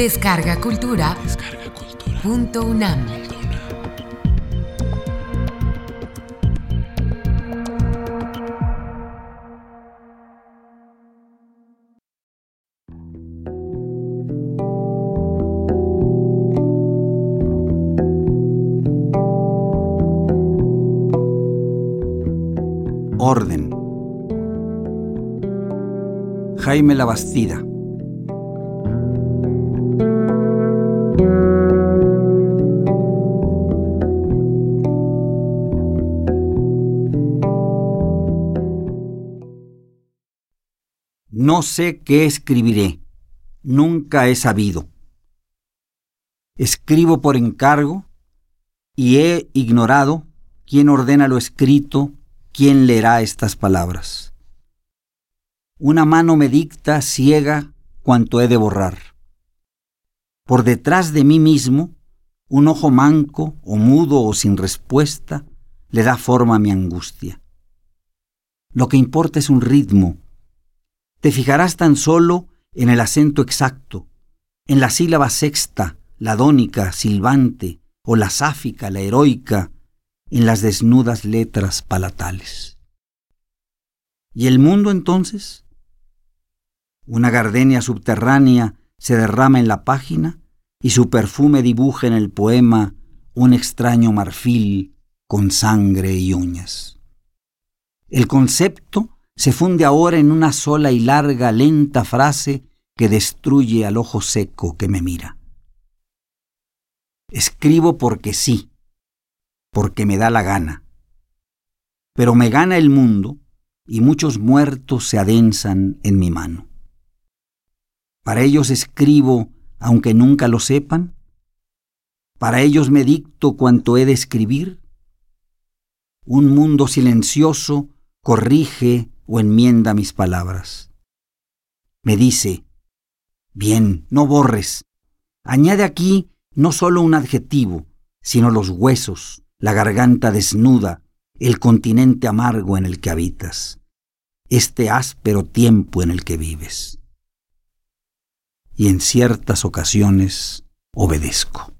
Descarga Cultura. Punto UNAM. Orden. Jaime Labastida. No sé qué escribiré, nunca he sabido. Escribo por encargo y he ignorado quién ordena lo escrito, quién leerá estas palabras. Una mano me dicta ciega cuanto he de borrar. Por detrás de mí mismo, un ojo manco o mudo o sin respuesta le da forma a mi angustia. Lo que importa es un ritmo, te fijarás tan solo en el acento exacto, en la sílaba sexta, la dónica, silbante, o la sáfica, la heroica, en las desnudas letras palatales. ¿Y el mundo entonces? Una gardenia subterránea se derrama en la página y su perfume dibuja en el poema un extraño marfil con sangre y uñas. El concepto se funde ahora en una sola y larga, lenta frase que destruye al ojo seco que me mira. Escribo porque sí, porque me da la gana. Pero me gana el mundo y muchos muertos se adensan en mi mano. Para ellos escribo aunque nunca lo sepan. Para ellos me dicto cuanto he de escribir. Un mundo silencioso corrige o enmienda mis palabras. Me dice, bien, no borres. Añade aquí no solo un adjetivo, sino los huesos, la garganta desnuda, el continente amargo en el que habitas, este áspero tiempo en el que vives. Y en ciertas ocasiones obedezco.